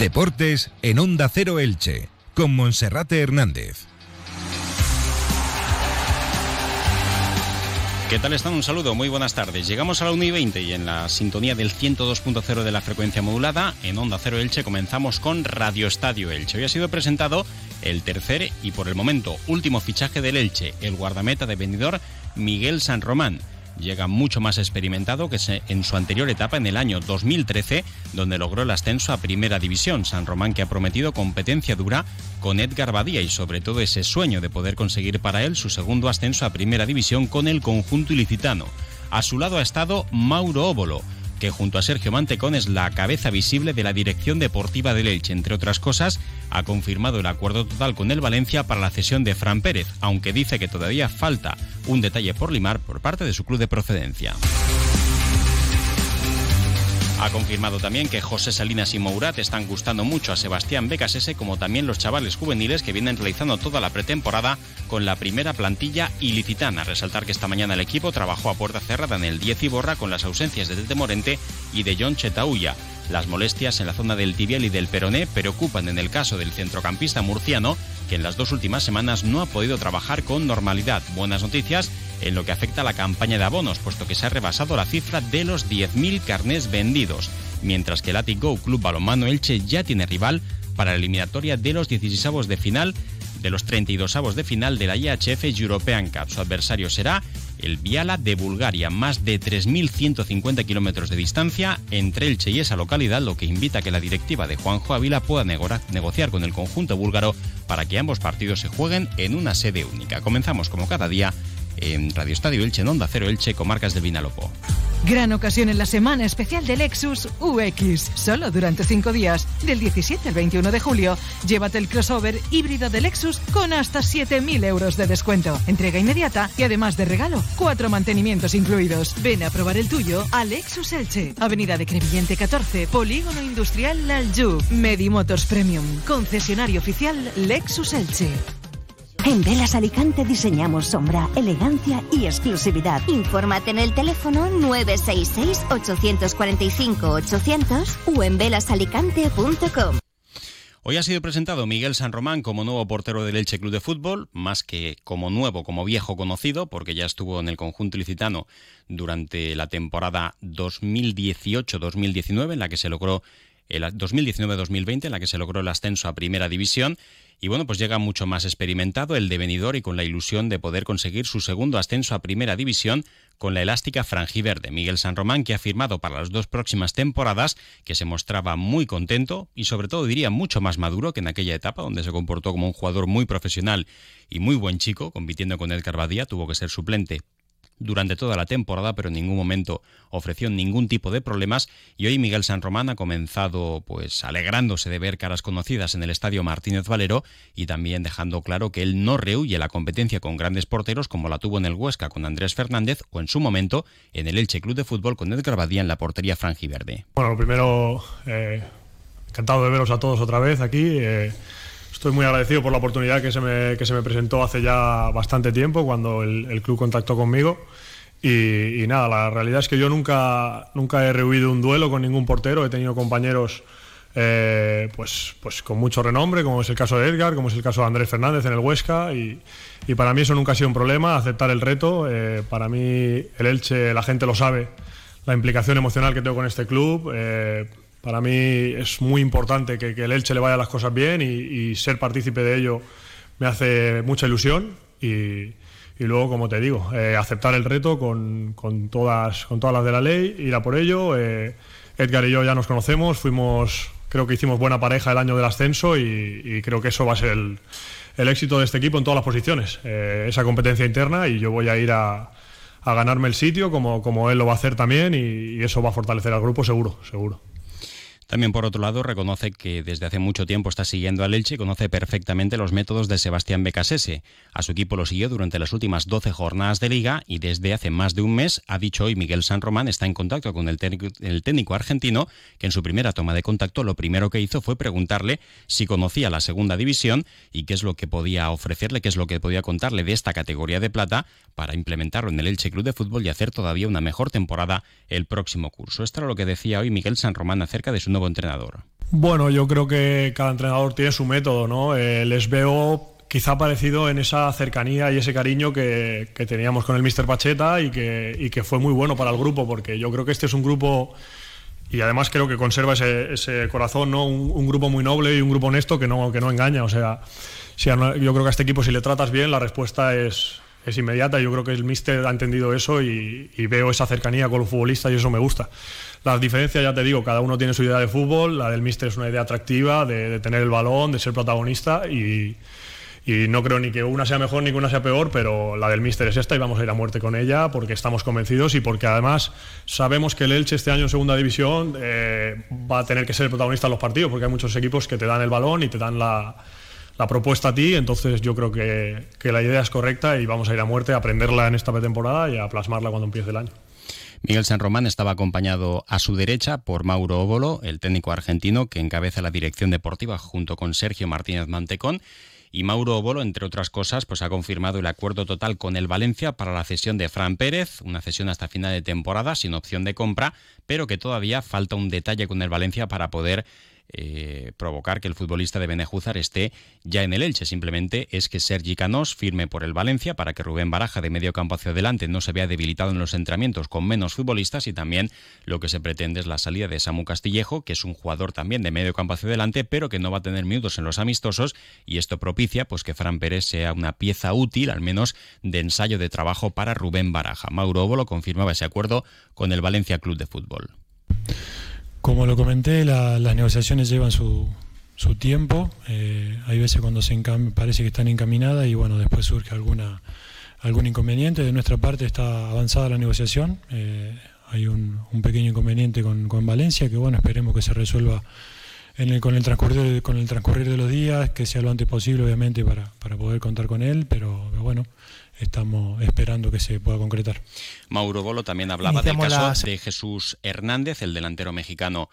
Deportes en Onda Cero Elche, con Monserrate Hernández. ¿Qué tal están? Un saludo, muy buenas tardes. Llegamos a la 1 y 20 y en la sintonía del 102.0 de la frecuencia modulada, en Onda Cero Elche, comenzamos con Radio Estadio Elche. Hoy ha sido presentado el tercer y por el momento último fichaje del Elche, el guardameta de venidor Miguel San Román llega mucho más experimentado que en su anterior etapa en el año 2013, donde logró el ascenso a Primera División. San Román que ha prometido competencia dura con Edgar Badía y sobre todo ese sueño de poder conseguir para él su segundo ascenso a Primera División con el conjunto ilicitano. A su lado ha estado Mauro Óbolo que junto a Sergio Mantecón es la cabeza visible de la dirección deportiva del Elche. Entre otras cosas, ha confirmado el acuerdo total con el Valencia para la cesión de Fran Pérez, aunque dice que todavía falta un detalle por limar por parte de su club de procedencia. Ha confirmado también que José Salinas y Mourat están gustando mucho a Sebastián Becasese, como también los chavales juveniles que vienen realizando toda la pretemporada con la primera plantilla ilicitana. Resaltar que esta mañana el equipo trabajó a puerta cerrada en el 10 y borra con las ausencias de Tete Morente y de John Chetauya. Las molestias en la zona del tibial y del peroné preocupan en el caso del centrocampista murciano, que en las dos últimas semanas no ha podido trabajar con normalidad. Buenas noticias en lo que afecta a la campaña de abonos, puesto que se ha rebasado la cifra de los 10.000 carnés vendidos, mientras que el Go Club Balonmano Elche ya tiene rival para la eliminatoria de los 16 de final de los 32 avos de final de la IHF European Cup. Su adversario será el Viala de Bulgaria, más de 3.150 kilómetros de distancia entre Elche y esa localidad, lo que invita a que la directiva de Juanjo Ávila pueda negociar con el conjunto búlgaro para que ambos partidos se jueguen en una sede única. Comenzamos como cada día en Radio Estadio Elche, en Onda Cero Elche, comarcas del Vinalopó. Gran ocasión en la semana especial de Lexus UX. Solo durante cinco días, del 17 al 21 de julio, llévate el crossover híbrido de Lexus con hasta 7.000 euros de descuento. Entrega inmediata y además de regalo, cuatro mantenimientos incluidos. Ven a probar el tuyo a Lexus Elche. Avenida de Crevillente 14, Polígono Industrial Laljub. Medimotors Premium. Concesionario oficial Lexus Elche. En Velas Alicante diseñamos sombra, elegancia y exclusividad. Infórmate en el teléfono 966-845-800 o en velasalicante.com. Hoy ha sido presentado Miguel San Román como nuevo portero del Elche Club de Fútbol, más que como nuevo, como viejo conocido, porque ya estuvo en el conjunto ilicitano durante la temporada 2018-2019, en la que se logró el 2019-2020, en la que se logró el ascenso a Primera División y bueno, pues llega mucho más experimentado el devenidor y con la ilusión de poder conseguir su segundo ascenso a Primera División con la elástica franjiverde. Miguel San Román, que ha firmado para las dos próximas temporadas, que se mostraba muy contento y sobre todo diría mucho más maduro que en aquella etapa donde se comportó como un jugador muy profesional y muy buen chico, compitiendo con el Badía, tuvo que ser suplente durante toda la temporada, pero en ningún momento ofreció ningún tipo de problemas y hoy Miguel San Román ha comenzado pues alegrándose de ver caras conocidas en el estadio Martínez Valero y también dejando claro que él no rehuye la competencia con grandes porteros como la tuvo en el Huesca con Andrés Fernández o en su momento en el Elche Club de Fútbol con Edgar Badía en la portería franjiverde. Bueno, lo primero, eh, encantado de veros a todos otra vez aquí. Eh, Estoy muy agradecido por la oportunidad que se me, que se me presentó hace ya bastante tiempo, cuando el, club contactó conmigo. Y, nada, la realidad es que yo nunca, nunca he rehuido un duelo con ningún portero. He tenido compañeros eh, pues, pues con mucho renombre, como es el caso de Edgar, como es el caso de Andrés Fernández en el Huesca. Y, y para mí eso nunca ha sido un problema, aceptar el reto. Eh, para mí el Elche, la gente lo sabe, la implicación emocional que tengo con este club. Eh, para mí es muy importante que, el Elche le vaya las cosas bien y, ser partícipe de ello me hace mucha ilusión y, luego, como te digo, eh, aceptar el reto con, todas, con todas las de la ley, ir a por ello. Eh, Edgar y yo ya nos conocemos, fuimos, creo que hicimos buena pareja el año del ascenso y, creo que eso va a ser el, éxito de este equipo en todas las posiciones, eh, esa competencia interna y yo voy a ir a, ganarme el sitio como, como él lo va a hacer también y eso va a fortalecer al grupo seguro, seguro. También, por otro lado, reconoce que desde hace mucho tiempo está siguiendo al Elche y conoce perfectamente los métodos de Sebastián Becasese. A su equipo lo siguió durante las últimas 12 jornadas de liga y desde hace más de un mes, ha dicho hoy Miguel San Román, está en contacto con el técnico, argentino, que en su primera toma de contacto lo primero que hizo fue preguntarle si conocía la segunda división y qué es lo que podía ofrecerle, qué es lo que podía contarle de esta categoría de plata para implementarlo en el Elche Club de Fútbol y hacer todavía una mejor temporada el próximo curso. Esto era lo que decía hoy Miguel San Román acerca de su nuevo entrenador. Bueno, yo creo que cada entrenador tiene su método, ¿no? Eh, les veo quizá parecido en esa cercanía y ese cariño que, teníamos con el Mr. Pacheta y que, fue muy bueno para el grupo, porque yo creo que este es un grupo, y además creo que conserva ese, corazón, ¿no? Un, grupo muy noble y un grupo honesto que no, que no engaña. O sea, yo creo que a este equipo si le tratas bien, la respuesta es, inmediata. Yo creo que el Mister ha entendido eso y, veo esa cercanía con los futbolistas y eso me gusta. Las diferencias, ya te digo, cada uno tiene su idea de fútbol. La del Mister es una idea atractiva de, tener el balón, de ser protagonista y, no creo ni que una sea mejor ni que una sea peor, pero la del Mister es esta y vamos a ir a muerte con ella porque estamos convencidos y porque además sabemos que el Elche este año en segunda división eh, va a tener que ser el protagonista en los partidos porque hay muchos equipos que te dan el balón y te dan la la propuesta a ti, entonces yo creo que, la idea es correcta y vamos a ir a muerte a aprenderla en esta pretemporada y a plasmarla cuando empiece el año. Miguel San Román estaba acompañado a su derecha por Mauro Óbolo, el técnico argentino que encabeza la dirección deportiva junto con Sergio Martínez Mantecón. Y Mauro Óbolo, entre otras cosas, pues ha confirmado el acuerdo total con el Valencia para la cesión de Fran Pérez, una cesión hasta final de temporada sin opción de compra, pero que todavía falta un detalle con el Valencia para poder eh, provocar que el futbolista de Benejúzar esté ya en el Elche. Simplemente es que Sergi Canós firme por el Valencia para que Rubén Baraja de medio campo hacia adelante no se vea debilitado en los entrenamientos con menos futbolistas y también lo que se pretende es la salida de Samu Castillejo, que es un jugador también de medio campo hacia adelante, pero que no va a tener minutos en los amistosos y esto propicia pues que Fran Pérez sea una pieza útil, al menos de ensayo de trabajo para Rubén Baraja. Mauro Óbolo confirmaba ese acuerdo con el Valencia Club de Fútbol. Como lo comenté, las negociaciones llevan su, su tiempo. Eh, hay veces cuando se parece que están encaminadas y bueno, después surge alguna algún inconveniente. De nuestra parte está avanzada la negociación. Eh, hay un, un, pequeño inconveniente con, con, Valencia que bueno, esperemos que se resuelva en el, con, el transcurrir, con el transcurrir de los días, que sea lo antes posible obviamente para, para poder contar con él, pero, pero bueno, estamos esperando que se pueda concretar. Mauro Bolo también hablaba del caso de Jesús Hernández, el delantero mexicano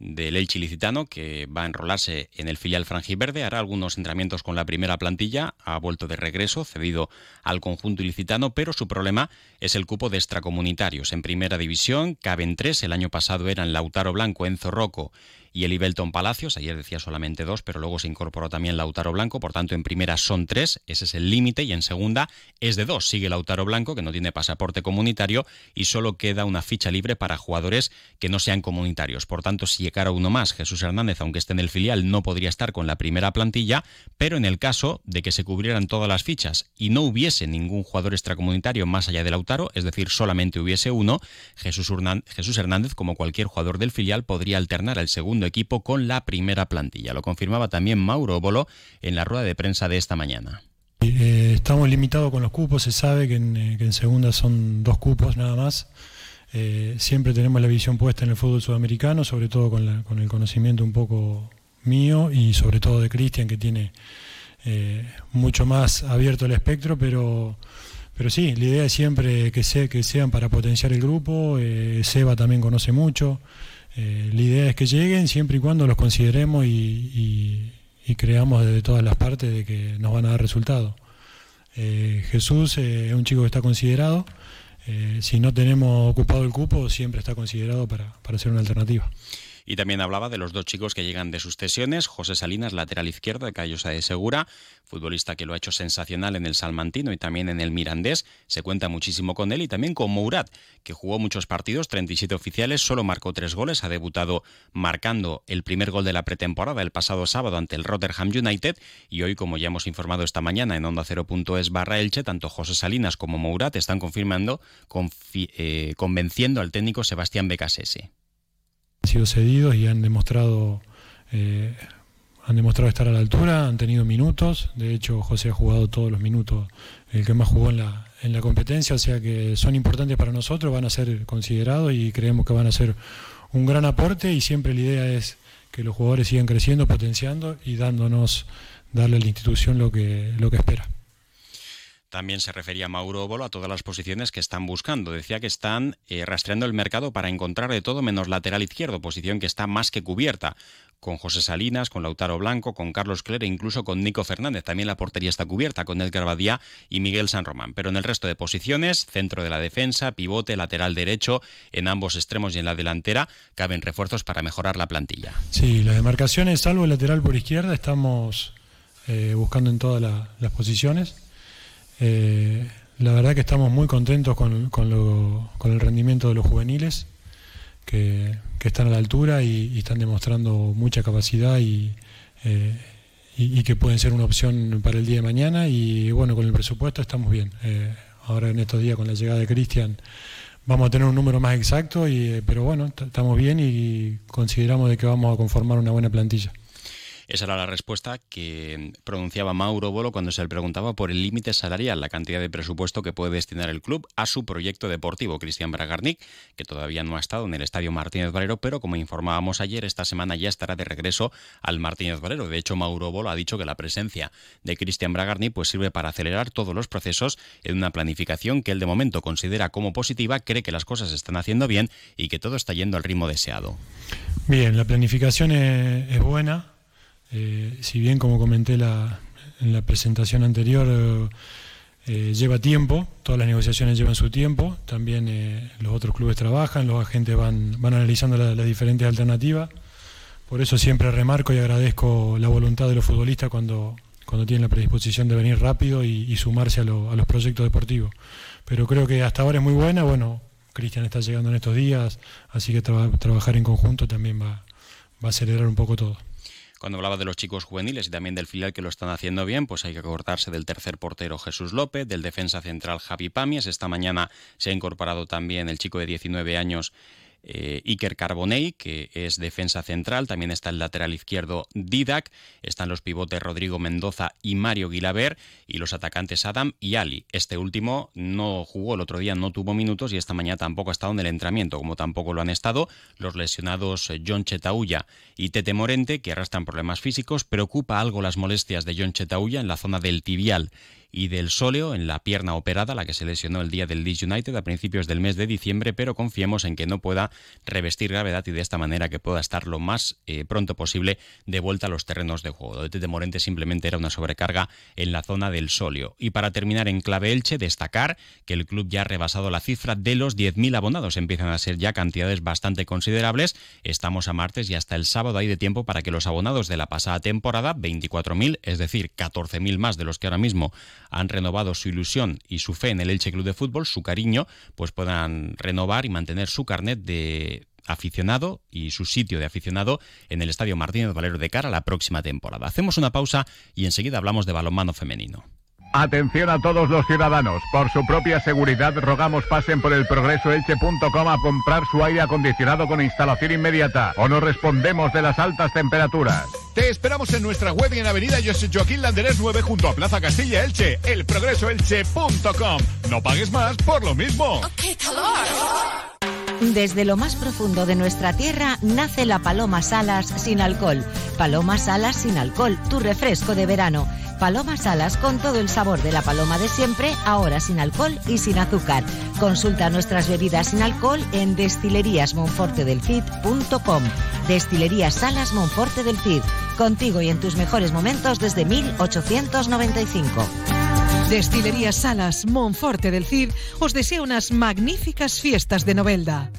del Elche Licitano, que va a enrolarse en el filial franjiverde, hará algunos entrenamientos con la primera plantilla, ha vuelto de regreso, cedido al conjunto ilicitano, pero su problema es el cupo de extracomunitarios. En primera división caben tres, el año pasado eran Lautaro Blanco, Enzo Rocco y el Ibelton Palacios. Ayer decía solamente dos, pero luego se incorporó también Lautaro Blanco. Por tanto, en primera son tres, ese es el límite, y en segunda es de dos. Sigue Lautaro Blanco, que no tiene pasaporte comunitario, y solo queda una ficha libre para jugadores que no sean comunitarios. Por tanto, si llegara uno más, Jesús Hernández, aunque esté en el filial, no podría estar con la primera plantilla, pero en el caso de que se cubrieran todas las fichas y no hubiese ningún jugador extracomunitario más allá de Lautaro, es decir, solamente hubiese uno, Jesús Hernández, como cualquier jugador del filial, podría alternar el segundo equipo con la primera plantilla. Lo confirmaba también Mauro Bolo en la rueda de prensa de esta mañana. Eh, estamos limitados con los cupos, se sabe que en, eh, segunda son dos cupos nada más. Eh, siempre tenemos la visión puesta en el fútbol sudamericano, sobre todo con, con el conocimiento un poco mío y sobre todo de Cristian, que tiene mucho más abierto el espectro, pero, pero sí, la idea es siempre que, se, que sean para potenciar el grupo. Seba también conoce mucho. Eh, la idea es que lleguen siempre y cuando los consideremos y, creamos de todas las partes de que nos van a dar resultados. Eh, Jesús eh, es un chico que está considerado. si no tenemos ocupado el cupo, siempre está considerado para, para ser una alternativa. Y también hablaba de los dos chicos que llegan de sus cesiones, José Salinas, lateral izquierdo de Callosa de Segura, futbolista que lo ha hecho sensacional en el Salmantino y también en el Mirandés, se cuenta muchísimo con él y también con Mourat, que jugó muchos partidos, 37 oficiales, solo marcó tres goles, ha debutado marcando el primer gol de la pretemporada el pasado sábado ante el Rotherham United y hoy, como ya hemos informado esta mañana en onda 0.es barra Elche, tanto José Salinas como Mourat están confirmando, eh, convenciendo al técnico Sebastián Becasese. Han sido cedidos y han demostrado, eh, han demostrado estar a la altura, han tenido minutos. De hecho, José ha jugado todos los minutos, el que más jugó en la, en la competencia, o sea que son importantes para nosotros, van a ser considerados y creemos que van a ser un gran aporte y siempre la idea es que los jugadores sigan creciendo, potenciando y dándonos, darle a la institución lo que, lo que espera. También se refería Mauro Bolo a todas las posiciones que están buscando. Decía que están eh, rastreando el mercado para encontrar de todo menos lateral izquierdo, posición que está más que cubierta con José Salinas, con Lautaro Blanco, con Carlos Clere, incluso con Nico Fernández. También la portería está cubierta con Edgar Badía y Miguel San Román. Pero en el resto de posiciones, centro de la defensa, pivote, lateral derecho, en ambos extremos y en la delantera, caben refuerzos para mejorar la plantilla. Sí, las demarcaciones, salvo el lateral por izquierda, estamos eh, buscando en todas las posiciones. Eh, la verdad que estamos muy contentos con, el rendimiento de los juveniles, que, están a la altura y, están demostrando mucha capacidad eh, y, que pueden ser una opción para el día de mañana. Y bueno, con el presupuesto estamos bien. Eh, ahora en estos días con la llegada de Cristian vamos a tener un número más exacto, pero bueno, estamos bien y consideramos de que vamos a conformar una buena plantilla. Esa era la respuesta que pronunciaba Mauro Bolo cuando se le preguntaba por el límite salarial, la cantidad de presupuesto que puede destinar el club a su proyecto deportivo. Cristian Bragarnik, que todavía no ha estado en el Estadio Martínez Valero, pero como informábamos ayer, esta semana ya estará de regreso al Martínez Valero. De hecho, Mauro Bolo ha dicho que la presencia de Cristian Bragarnik pues sirve para acelerar todos los procesos en una planificación que él de momento considera como positiva, cree que las cosas están haciendo bien y que todo está yendo al ritmo deseado. Bien, la planificación es buena eh, si bien, como comenté en la presentación anterior, eh, eh, lleva tiempo, todas las negociaciones llevan su tiempo, también los otros clubes trabajan, los agentes van, analizando las diferentes alternativas. Por eso siempre remarco y agradezco la voluntad de los futbolistas cuando, tienen la predisposición de venir rápido y, sumarse a, los proyectos deportivos. Pero creo que hasta ahora es muy buena, bueno, Cristian está llegando en estos días, así que trabajar en conjunto también va a acelerar un poco todo. Cuando hablaba de los chicos juveniles y también del filial que lo están haciendo bien, pues hay que acordarse del tercer portero Jesús López, del defensa central Javi Pamias. Esta mañana se ha incorporado también el chico de 19 años eh, Iker Carbonell, que es defensa central, también está el lateral izquierdo Didac, están los pivotes Rodrigo Mendoza y Mario Guilaber, y los atacantes Adam y Ali. Este último no jugó el otro día, no tuvo minutos y esta mañana tampoco ha estado en el entrenamiento, como tampoco lo han estado los lesionados eh, John Chetaulla y Tete Morente, que arrastran problemas físicos. Preocupa algo las molestias de John Chetaulla en la zona del tibial y del sóleo en la pierna operada, la que se lesionó el día del Leeds United a principios del mes de diciembre, pero confiemos en que no pueda revestir gravedad y de esta manera que pueda estar lo más eh, pronto posible de vuelta a los terrenos de juego. De Morente simplemente era una sobrecarga en la zona del sóleo. Y para terminar en clave Elche, destacar que el club ya ha rebasado la cifra de los 10.000 abonados. Empiezan a ser ya cantidades bastante considerables. Estamos a martes y hasta el sábado hay de tiempo para que los abonados de la pasada temporada, 24.000, es decir, 14.000 más de los que ahora mismo han renovado su ilusión y su fe en el Elche Club de Fútbol, su cariño, pues puedan renovar y mantener su carnet de aficionado y su sitio de aficionado en el Estadio Martínez Valero de cara a la próxima temporada. Hacemos una pausa y enseguida hablamos de balonmano femenino. Atención a todos los ciudadanos. Por su propia seguridad rogamos pasen por el progresoelche.com a comprar su aire acondicionado con instalación inmediata o no respondemos de las altas temperaturas. Te esperamos en nuestra web y en Avenida José Joaquín Landerés 9 junto a Plaza Castilla Elche, elprogresoelche.com. No pagues más por lo mismo. Desde lo más profundo de nuestra tierra nace la Paloma Salas sin alcohol. Paloma Salas sin alcohol, tu refresco de verano. Paloma Salas con todo el sabor de la paloma de siempre, ahora sin alcohol y sin azúcar. Consulta nuestras bebidas sin alcohol en destileríasmonfortedelcid.com. Destilerías Salas Monforte del Cid, contigo y en tus mejores momentos desde 1895. Destilería Salas Monforte del Cid os desea unas magníficas fiestas de Novelda.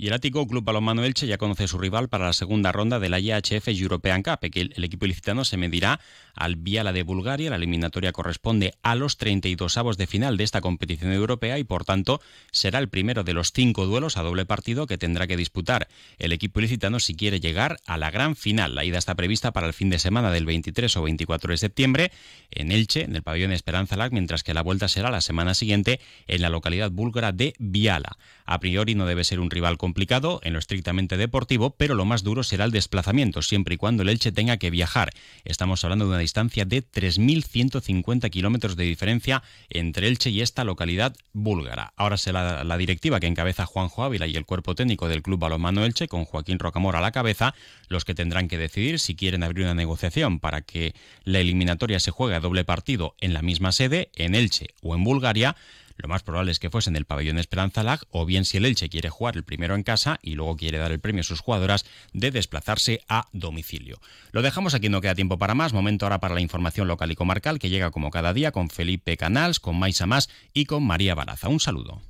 Y el Ático Club Balonmano Elche ya conoce su rival para la segunda ronda de la IHF European Cup. El, equipo ilicitano se medirá al Viala de Bulgaria. La eliminatoria corresponde a los 32 avos de final de esta competición europea y, por tanto, será el primero de los cinco duelos a doble partido que tendrá que disputar el equipo ilicitano si quiere llegar a la gran final. La ida está prevista para el fin de semana del 23 o 24 de septiembre en Elche, en el pabellón Esperanza Lag, mientras que la vuelta será la semana siguiente en la localidad búlgara de Viala. A priori no debe ser un rival complicado complicado en lo estrictamente deportivo, pero lo más duro será el desplazamiento, siempre y cuando el Elche tenga que viajar. Estamos hablando de una distancia de 3.150 kilómetros de diferencia entre Elche y esta localidad búlgara. Ahora será la directiva que encabeza Juanjo Ávila y el cuerpo técnico del Club Balonmano Elche, con Joaquín Rocamora a la cabeza, los que tendrán que decidir si quieren abrir una negociación para que la eliminatoria se juegue a doble partido en la misma sede, en Elche o en Bulgaria lo más probable es que fuese en el pabellón Esperanza Lag, o bien si el Elche quiere jugar el primero en casa y luego quiere dar el premio a sus jugadoras, de desplazarse a domicilio. Lo dejamos aquí, no queda tiempo para más. Momento ahora para la información local y comarcal que llega como cada día con Felipe Canals, con Maisa Más y con María Baraza. Un saludo.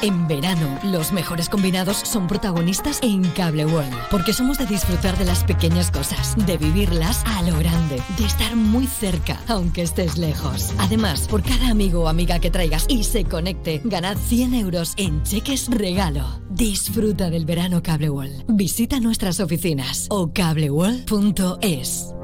En verano, los mejores combinados son protagonistas en Cable World, porque somos de disfrutar de las pequeñas cosas, de vivirlas a lo grande, de estar muy cerca, aunque estés lejos. Además, por cada amigo o amiga que traigas y se conecte, ganad 100 euros en cheques regalo. Disfruta del verano Cable World. Visita nuestras oficinas o cableworld.es.